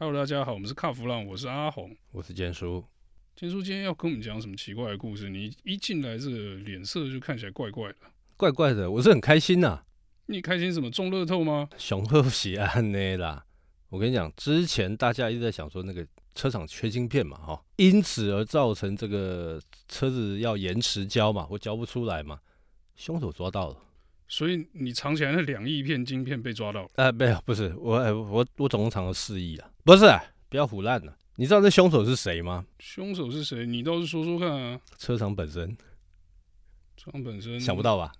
Hello，大家好，我们是卡弗朗，我是阿红，我是坚叔。坚叔今天要跟我们讲什么奇怪的故事？你一进来，这个脸色就看起来怪怪的，怪怪的。我是很开心呐、啊。你开心什么？中乐透吗？雄厚喜安内啦。我跟你讲，之前大家一直在想说那个车厂缺晶片嘛，哈，因此而造成这个车子要延迟交嘛，或交不出来嘛。凶手抓到了，所以你藏起来那两亿片晶片被抓到了？哎、呃，没有，不是我，我我总共藏了四亿啊。不是，不要唬烂了。你知道这凶手是谁吗？凶手是谁？你倒是说说看啊。车厂本身，车厂本身，想不到吧？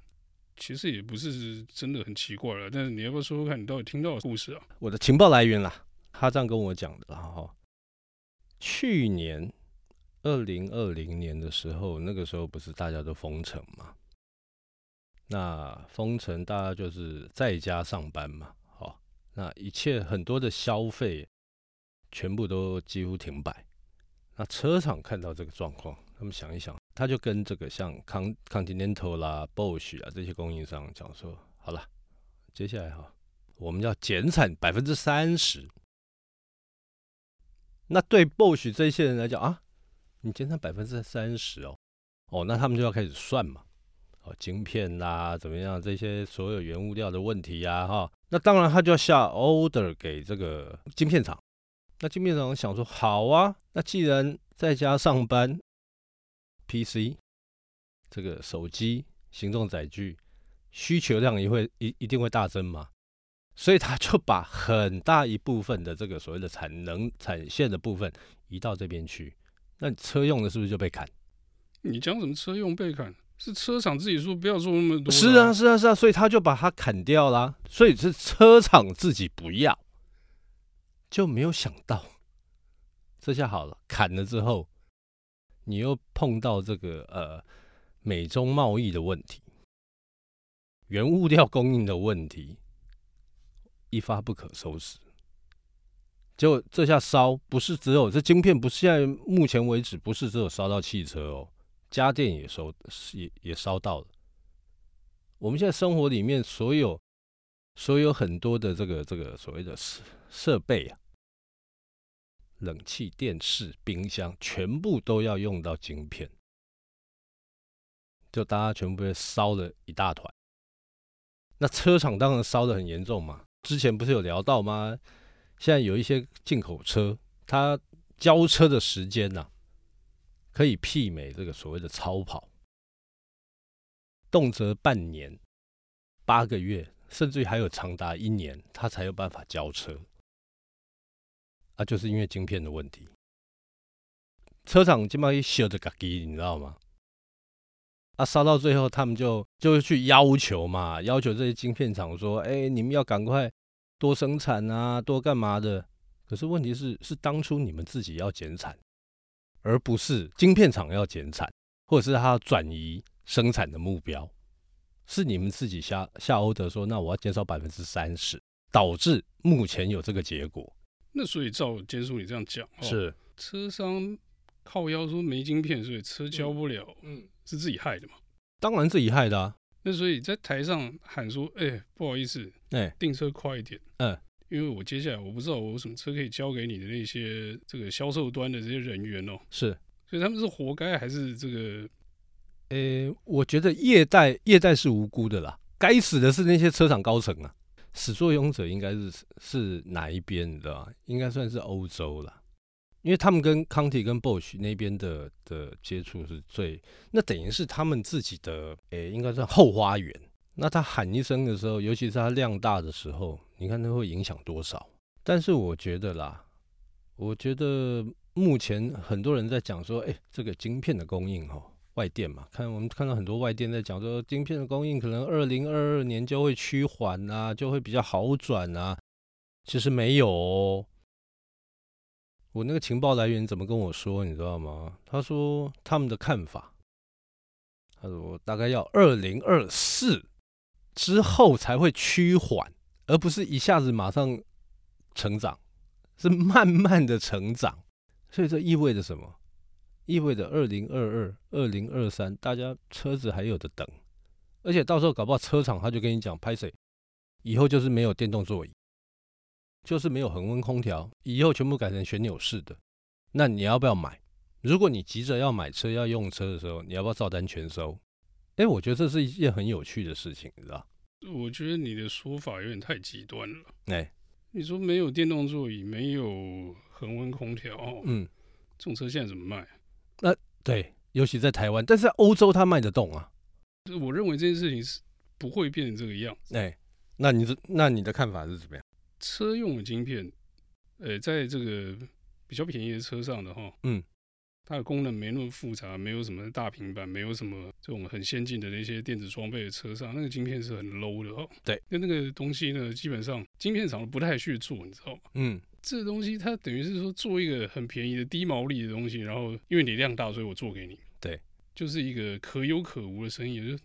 其实也不是真的很奇怪了，但是你要不要说说看你到底听到的故事啊？我的情报来源啦，他这样跟我讲的哈。去年二零二零年的时候，那个时候不是大家都封城嘛？那封城，大家就是在家上班嘛，好，那一切很多的消费全部都几乎停摆。那车厂看到这个状况，他们想一想，他就跟这个像康 Continental 啦、Bosch 啊这些供应商讲说，好了，接下来哈，我们要减产百分之三十。那对 Bosch 这些人来讲啊，你减产百分之三十哦，哦，那他们就要开始算嘛。哦晶片啦，怎么样？这些所有原物料的问题呀，哈，那当然他就要下 order 给这个晶片厂。那金面长想说，好啊，那既然在家上班，PC 这个手机、行动载具需求量也会一一定会大增嘛，所以他就把很大一部分的这个所谓的产能产线的部分移到这边去。那车用的是不是就被砍？你讲什么车用被砍？是车厂自己说不要做那么多，是啊是啊是啊，所以他就把它砍掉啦，所以是车厂自己不要，就没有想到，这下好了，砍了之后，你又碰到这个呃美中贸易的问题，原物料供应的问题，一发不可收拾，结果这下烧不是只有这晶片，不是现在目前为止不是只有烧到汽车哦。家电也烧，也也烧到了。我们现在生活里面所有所有很多的这个这个所谓的设设备啊，冷气、电视、冰箱，全部都要用到晶片，就大家全部被烧了一大团。那车厂当然烧得很严重嘛。之前不是有聊到吗？现在有一些进口车，它交车的时间呐、啊。可以媲美这个所谓的超跑，动辄半年、八个月，甚至于还有长达一年，它才有办法交车。啊，就是因为晶片的问题，车厂基本上一修的嘎机，你知道吗？啊，烧到最后，他们就就会去要求嘛，要求这些晶片厂说：“哎，你们要赶快多生产啊，多干嘛的？”可是问题是，是当初你们自己要减产。而不是晶片厂要减产，或者是他转移生产的目标，是你们自己下下欧德说，那我要减少百分之三十，导致目前有这个结果。那所以照坚叔你这样讲，是车商靠腰说没晶片，所以车交不了，嗯，是自己害的嘛？当然自己害的啊。那所以在台上喊说，哎、欸，不好意思，哎，订车快一点，嗯。因为我接下来我不知道我有什么车可以交给你的那些这个销售端的这些人员哦，是，所以他们是活该还是这个？呃，我觉得业代业代是无辜的啦，该死的是那些车厂高层啊，始作俑者应该是是哪一边，的？应该算是欧洲啦，因为他们跟康体跟 Bosch 那边的的接触是最，那等于是他们自己的，诶，应该算后花园。那他喊一声的时候，尤其是他量大的时候，你看他会影响多少？但是我觉得啦，我觉得目前很多人在讲说，哎，这个晶片的供应哦，外电嘛，看我们看到很多外电在讲说，晶片的供应可能二零二二年就会趋缓啊，就会比较好转啊。其实没有哦，我那个情报来源怎么跟我说，你知道吗？他说他们的看法，他说大概要二零二四。之后才会趋缓，而不是一下子马上成长，是慢慢的成长。所以这意味着什么？意味着二零二二、二零二三，大家车子还有的等，而且到时候搞不好车厂他就跟你讲，拍谁以后就是没有电动座椅，就是没有恒温空调，以后全部改成旋钮式的，那你要不要买？如果你急着要买车要用车的时候，你要不要照单全收？哎，我觉得这是一件很有趣的事情，你知道？我觉得你的说法有点太极端了。哎，你说没有电动座椅，没有恒温空调，嗯，这种车现在怎么卖？那对，尤其在台湾，但是在欧洲它卖得动啊。我认为这件事情是不会变成这个样子。哎，那你这那你的看法是怎么样？车用的晶片，呃，在这个比较便宜的车上的哈，嗯。它的功能没那么复杂，没有什么大平板，没有什么这种很先进的那些电子装备的车上，那个晶片是很 low 的哦。对，那那个东西呢，基本上晶片厂不太去做，你知道吗？嗯，这个东西它等于是说做一个很便宜的低毛利的东西，然后因为你量大，所以我做给你。对，就是一个可有可无的生意。就是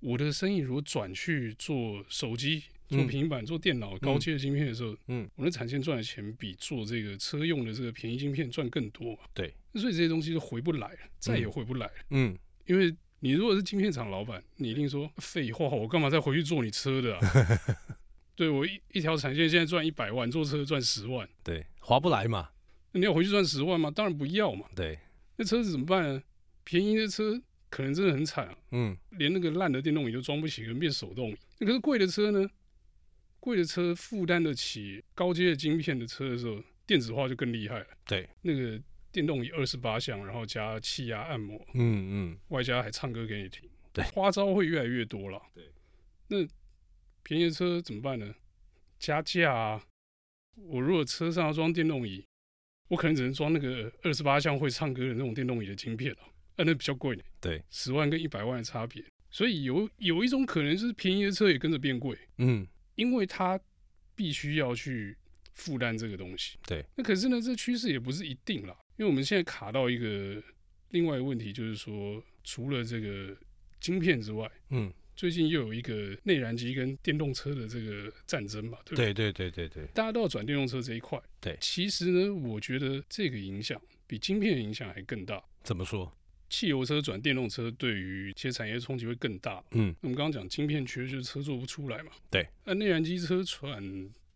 我的生意如果转去做手机。做平板、做电脑高阶的晶片的时候，嗯，我的产线赚的钱比做这个车用的这个便宜晶片赚更多。对，所以这些东西就回不来了，再也回不来了。嗯，因为你如果是晶片厂老板，你一定说废话，我干嘛再回去做你车的啊？对，我一一条产线现在赚一百万，做车赚十万，对，划不来嘛？你要回去赚十万吗？当然不要嘛。对，那车子怎么办呢？便宜的车可能真的很惨啊，嗯，连那个烂的电动椅都装不起，可能变手动椅。那可是贵的车呢？贵的车负担得起高阶的晶片的车的时候，电子化就更厉害了。对，那个电动椅二十八项，然后加气压按摩，嗯嗯，外加还唱歌给你听，对，花招会越来越多了。对，那便宜的车怎么办呢？加价啊！我如果车上要装电动椅，我可能只能装那个二十八项会唱歌的那种电动椅的晶片了，啊，那比较贵。对，十万跟一百万的差别，所以有有一种可能就是便宜的车也跟着变贵。嗯。因为它必须要去负担这个东西，对。那可是呢，这趋势也不是一定啦，因为我们现在卡到一个另外一个问题，就是说，除了这个晶片之外，嗯，最近又有一个内燃机跟电动车的这个战争嘛，对不对？对对对对对，大家都要转电动车这一块。对，其实呢，我觉得这个影响比晶片的影响还更大。怎么说？汽油车转电动车对于一些产业冲击会更大。嗯，我们刚刚讲晶片缺，就是车做不出来嘛。对，那内燃机车转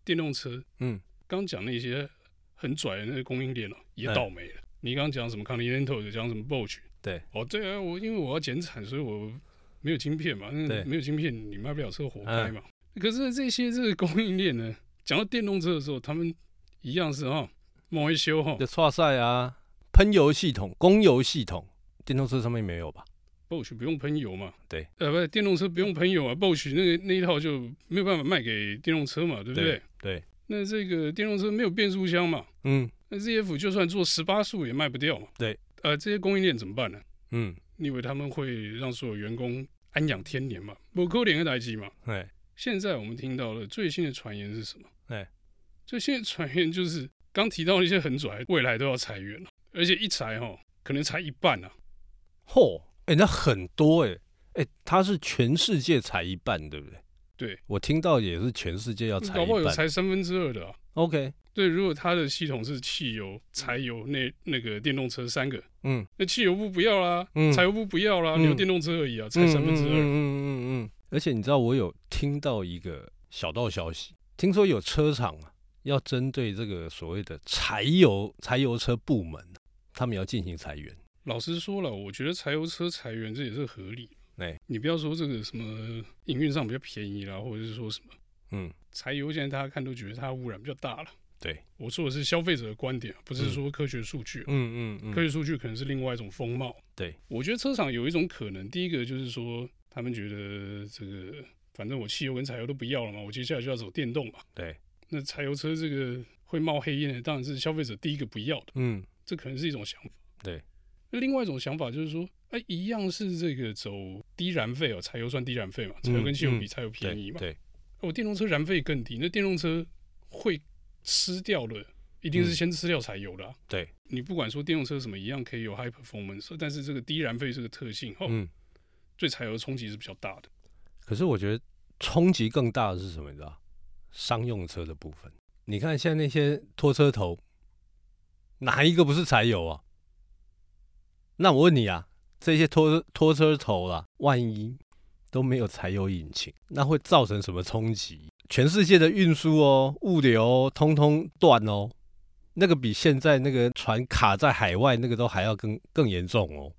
电动车，嗯，刚讲那些很拽的那个供应链哦，也倒霉了。嗯、你刚刚讲什么 Continental 讲什么 Bosch？对，哦，对啊，我因为我要减产，所以我没有晶片嘛。那没有晶片，你卖不了车，活该嘛。嗯、可是这些这个供应链呢，讲到电动车的时候，他们一样是哈，某一修哈，就剉赛啊，喷油系统、供油系统。电动车上面没有吧？Bosch 不用喷油嘛？对，呃，不是，电动车不用喷油啊。Bosch 那个那一套就没有办法卖给电动车嘛，对不对？对。对，那这个电动车没有变速箱嘛？嗯。那 ZF 就算做十八速也卖不掉嘛？对。呃，这些供应链怎么办呢？嗯，你以为他们会让所有员工安养天年嘛？不可能的代志嘛？对。现在我们听到了最新的传言是什么？对。最新的传言就是刚提到一些很拽，未来都要裁员了，而且一裁哈，可能裁一半啊。嚯，哎、欸，那很多哎、欸，哎、欸，他是全世界裁一半，对不对？对，我听到也是全世界要裁一半，搞不好有裁三分之二的啊。OK，对，如果它的系统是汽油、柴油那那个电动车三个，嗯，那汽油部不要啦，嗯，柴油部不要啦，嗯、你有电动车而已啊，才三分之二。嗯嗯嗯嗯。而且你知道，我有听到一个小道消息，听说有车厂啊，要针对这个所谓的柴油柴油车部门，他们要进行裁员。老实说了，我觉得柴油车裁员这也是合理。哎、欸，你不要说这个什么营运上比较便宜啦，或者是说什么，嗯，柴油现在大家看都觉得它污染比较大了。对，我说的是消费者的观点，不是说科学数据。嗯嗯嗯，嗯，科学数据可能是另外一种风貌。对，我觉得车厂有一种可能，第一个就是说，他们觉得这个反正我汽油跟柴油都不要了嘛，我接下来就要走电动嘛。对，那柴油车这个会冒黑烟的，当然是消费者第一个不要的。嗯，这可能是一种想法。对。那另外一种想法就是说，哎、欸，一样是这个走低燃费哦，柴油算低燃费嘛，柴油跟汽油比柴油便宜嘛。对，我电动车燃费更低，那电动车会吃掉的，一定是先吃掉柴油的、啊。对，你不管说电动车什么一样可以有 high performance，但是这个低燃费这个特性，嗯，对柴油冲击是比较大的。可是我觉得冲击更大的是什么？你知道，商用车的部分。你看现在那些拖车头，哪一个不是柴油啊？那我问你啊，这些拖拖车头啊，万一都没有柴油引擎，那会造成什么冲击？全世界的运输哦，物流通通断哦，那个比现在那个船卡在海外那个都还要更更严重哦。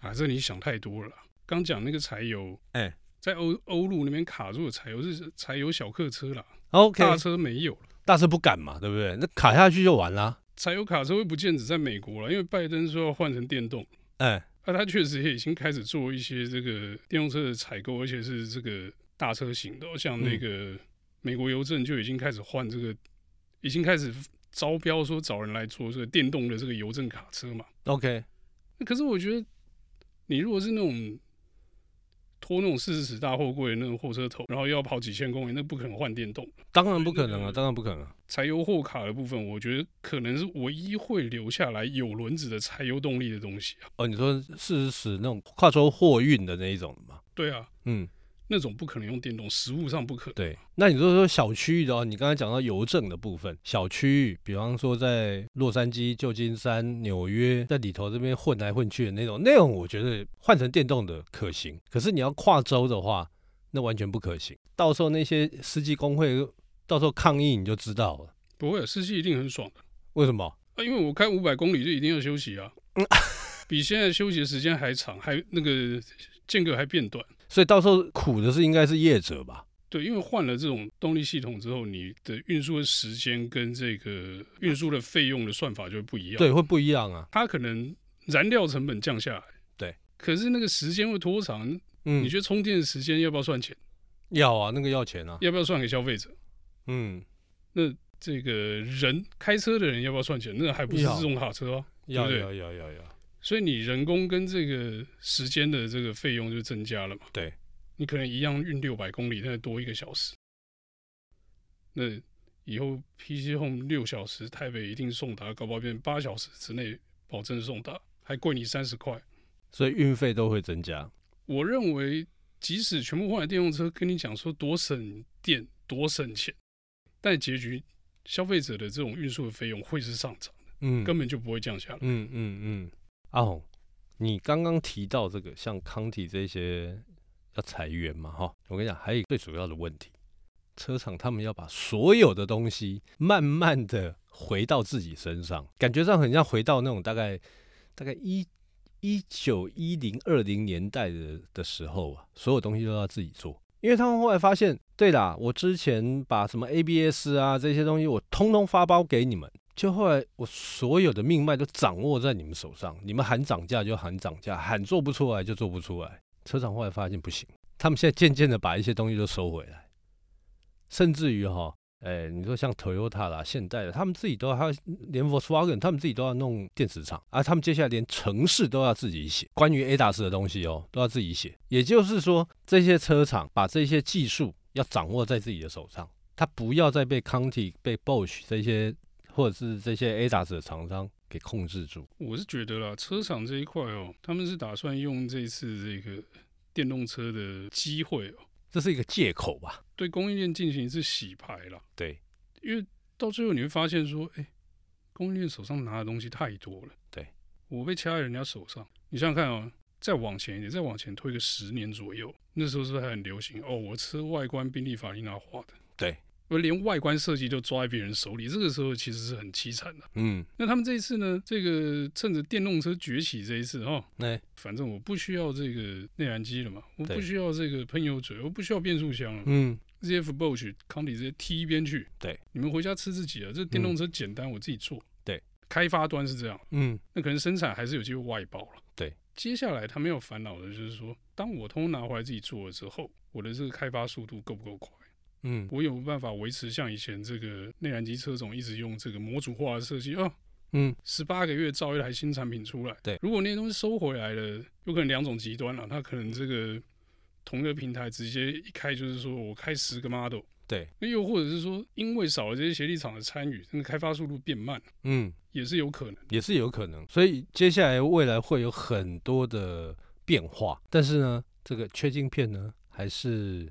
啊，这你想太多了。刚讲那个柴油，哎、欸，在欧欧陆那边卡住的柴油是柴油小客车啦，OK，大车没有了，大车不敢嘛，对不对？那卡下去就完了。柴油卡车会不见只在美国了，因为拜登说要换成电动，哎、欸，那、啊、他确实也已经开始做一些这个电动车的采购，而且是这个大车型的，像那个美国邮政就已经开始换这个，已经开始招标说找人来做这个电动的这个邮政卡车嘛。OK，可是我觉得你如果是那种。拖那种四十尺大货柜那种货车头，然后又要跑几千公里，那不可能换电动。当然不可能啊，当然不可能。柴油货卡的部分，我觉得可能是唯一会留下来有轮子的柴油动力的东西啊。哦，你说四十尺那种跨州货运的那一种吗？对啊，嗯。那种不可能用电动，实物上不可能。对，那你说说小区域的话，你刚才讲到邮政的部分，小区域，比方说在洛杉矶、旧金山、纽约，在里头这边混来混去的那种，那种我觉得换成电动的可行。可是你要跨州的话，那完全不可行。到时候那些司机工会到时候抗议，你就知道了。不会，司机一定很爽的。为什么？啊，因为我开五百公里就一定要休息啊，比现在休息的时间还长，还那个间隔还变短。所以到时候苦的是应该是业者吧？对，因为换了这种动力系统之后，你的运输的时间跟这个运输的费用的算法就会不一样。对，会不一样啊。它可能燃料成本降下来，对。可是那个时间会拖长，嗯，你觉得充电的时间要不要算钱？要啊，那个要钱啊。要不要算给消费者？嗯，那这个人开车的人要不要算钱？那还不是自动卡车啊？要对对要要要要。所以你人工跟这个时间的这个费用就增加了嘛？对，你可能一样运六百公里，但是多一个小时。那以后 PC Home 六小时台北一定送达，搞不好变八小时之内保证送达，还贵你三十块。所以运费都会增加。我认为，即使全部换了电动车，跟你讲说多省电、多省钱，但结局消费者的这种运输的费用会是上涨的，嗯，根本就不会降下来。嗯嗯嗯。嗯阿红，你刚刚提到这个像康体这些要裁员嘛？哈，我跟你讲，还有最主要的问题，车厂他们要把所有的东西慢慢的回到自己身上，感觉上很像回到那种大概大概一一九一零二零年代的的时候啊，所有东西都要自己做，因为他们后来发现，对啦，我之前把什么 ABS 啊这些东西，我通通发包给你们。就后来，我所有的命脉都掌握在你们手上，你们喊涨价就喊涨价，喊做不出来就做不出来。车厂后来发现不行，他们现在渐渐的把一些东西都收回来，甚至于哈，哎，你说像 Toyota 啦、现代的，他们自己都，还有连 Volkswagen，他们自己都要弄电池厂，而他们接下来连程式都要自己写，关于 ADAS 的东西哦，都要自己写。也就是说，这些车厂把这些技术要掌握在自己的手上，他不要再被 Conti、被 Bosch 这些。或者是这些 ADAS 的厂商给控制住，我是觉得啦，车厂这一块哦，他们是打算用这次这个电动车的机会哦，这是一个借口吧，对供应链进行一次洗牌了。对，因为到最后你会发现说，哎，供应链手上拿的东西太多了。对，我被掐在人家手上。你想想看哦，再往前一点，再往前推个十年左右，那时候是不是还很流行？哦，我车外观宾利法利纳画的。对。而连外观设计都抓在别人手里，这个时候其实是很凄惨的。嗯，那他们这一次呢？这个趁着电动车崛起这一次哈，那、欸、反正我不需要这个内燃机了嘛，我不需要这个喷油嘴，我不需要变速箱了。嗯，ZF Bosch 康迪直接踢一边去。对，你们回家吃自己的。这电动车简单，我自己做。对、嗯，开发端是这样。嗯，那可能生产还是有机会外包了。对，接下来他们要烦恼的就是说，当我通通拿回来自己做了之后，我的这个开发速度够不够快？嗯，我有办法维持像以前这个内燃机车种一直用这个模组化的设计哦？嗯，十八个月造一台新产品出来。对，如果那些东西收回来了，有可能两种极端了。它可能这个同一个平台直接一开就是说我开十个 model。对，那又或者是说，因为少了这些协力厂的参与，那个开发速度变慢。嗯，也是有可能，也是有可能。所以接下来未来会有很多的变化，但是呢，这个缺晶片呢，还是。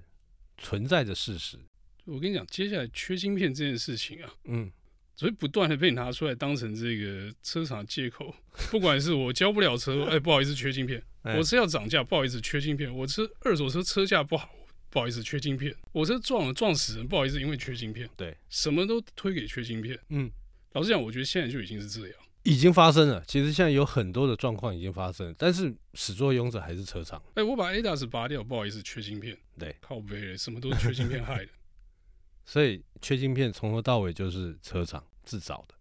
存在的事实，我跟你讲，接下来缺晶片这件事情啊，嗯，所以不断的被拿出来当成这个车厂借口。不管是我交不了车，哎，不好意思，缺晶片；我车要涨价，不好意思，缺晶片；我车二手车车价不好，不好意思，缺晶片。我车撞了撞死人，不好意思，因为缺晶片。对，什么都推给缺晶片。嗯，老实讲，我觉得现在就已经是这样，已经发生了。其实现在有很多的状况已经发生了，但是始作俑者还是车厂。哎、欸，我把 ADAS 拔掉，不好意思，缺晶片。对，靠北了，什么都是缺晶片害的。所以缺晶片从头到尾就是车厂自找的，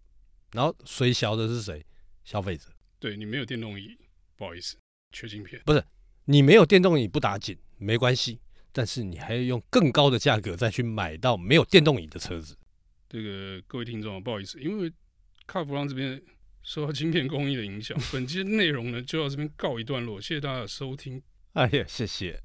然后谁小的是谁？消费者。对，你没有电动椅，不好意思，缺晶片。不是，你没有电动椅不打紧，没关系。但是你还要用更高的价格再去买到没有电动椅的车子。这个各位听众，不好意思，因为卡弗朗这边受到晶片工艺的影响，本期的内容呢就到这边告一段落。谢谢大家的收听。哎呀，谢谢。